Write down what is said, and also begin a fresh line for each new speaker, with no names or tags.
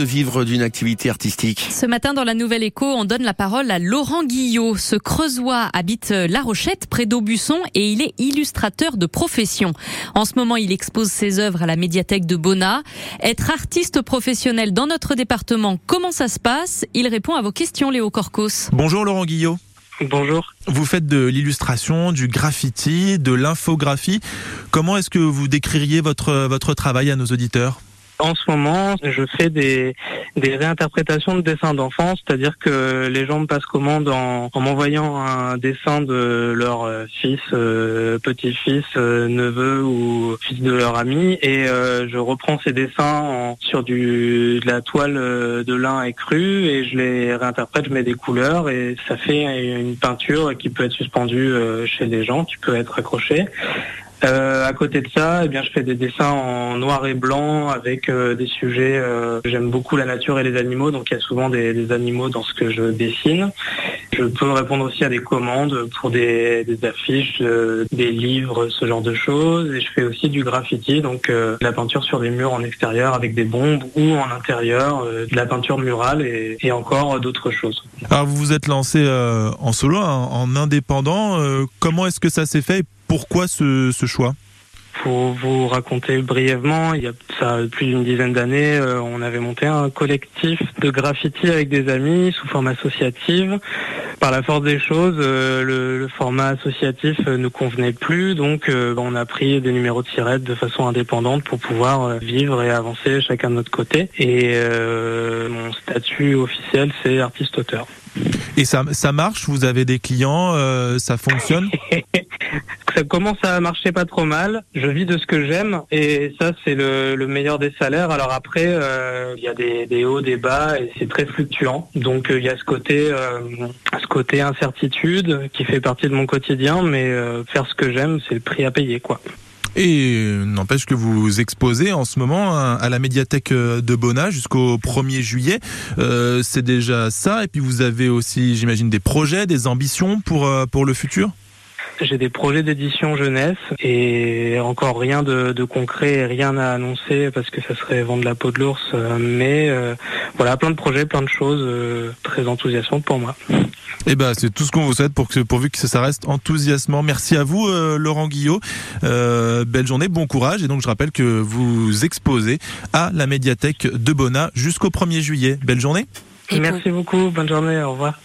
de vivre d'une activité artistique.
Ce matin, dans la Nouvelle Écho, on donne la parole à Laurent Guillot. Ce Creusois habite La Rochette, près d'Aubusson, et il est illustrateur de profession. En ce moment, il expose ses œuvres à la médiathèque de Bonnat. Être artiste professionnel dans notre département, comment ça se passe? Il répond à vos questions, Léo Corcos.
Bonjour Laurent Guillot.
Bonjour.
Vous faites de l'illustration, du graffiti, de l'infographie. Comment est-ce que vous décririez votre, votre travail à nos auditeurs?
En ce moment, je fais des, des réinterprétations de dessins d'enfants, c'est-à-dire que les gens me passent commande en, en m'envoyant un dessin de leur euh, fils, euh, petit-fils, euh, neveu ou fils de leur ami, et je reprends ces dessins en, sur du, de la toile de lin écru et je les réinterprète, je mets des couleurs et ça fait une peinture qui peut être suspendue chez les gens, qui peut être accrochée. Euh, à côté de ça, eh bien, je fais des dessins en noir et blanc avec euh, des sujets. Euh, j'aime beaucoup la nature et les animaux, donc il y a souvent des, animaux dans ce que je dessine. Je peux répondre aussi à des commandes pour des, affiches, euh, des livres, ce genre de choses. Et je fais aussi du graffiti, donc la peinture sur des murs en extérieur avec des bombes ou en intérieur, de la peinture murale et, encore d'autres choses.
Alors vous vous êtes lancé en solo, en, en indépendant. comment est-ce que ça s'est fait pourquoi ce, ce choix
pour vous raconter brièvement, il y a ça plus d'une dizaine d'années, euh, on avait monté un collectif de graffiti avec des amis sous forme associative. Par la force des choses, euh, le, le, format associatif euh, ne convenait plus, donc on a pris des numéros de tirette de façon indépendante pour pouvoir vivre et avancer chacun de notre côté. Et mon statut officiel, c'est artiste-auteur.
Et ça, ça marche? Vous avez des clients Ça fonctionne?
ça commence à marcher pas trop mal. Je vis de ce que j'aime et ça c'est le, le, meilleur des salaires. Alors après euh, il y a des, hauts, des bas et c'est très fluctuant. Donc euh, il y a ce côté euh, ce côté incertitude qui fait partie de mon quotidien, mais faire ce que j'aime c'est le prix à payer quoi.
Et n'empêche que vous exposez en ce moment à la médiathèque de Bonnat jusqu'au 1er juillet. C'est déjà ça. Et puis vous avez aussi, j'imagine, des projets, des ambitions pour le futur?
J'ai des projets d'édition jeunesse et encore rien de, de, concret, rien à annoncer parce que ça serait vendre la peau de l'ours. Mais euh, voilà, plein de projets, plein de choses euh, très enthousiasmantes pour moi.
Eh ben, c'est tout ce qu'on vous souhaite pour que, pourvu que ça reste enthousiasmant. Merci à vous, euh, Laurent Guillot. Euh, belle journée, bon courage. Et donc, je rappelle que vous exposez à la médiathèque de Bonnat jusqu'au 1er juillet. Belle journée.
Merci beaucoup. Bonne journée. Au revoir.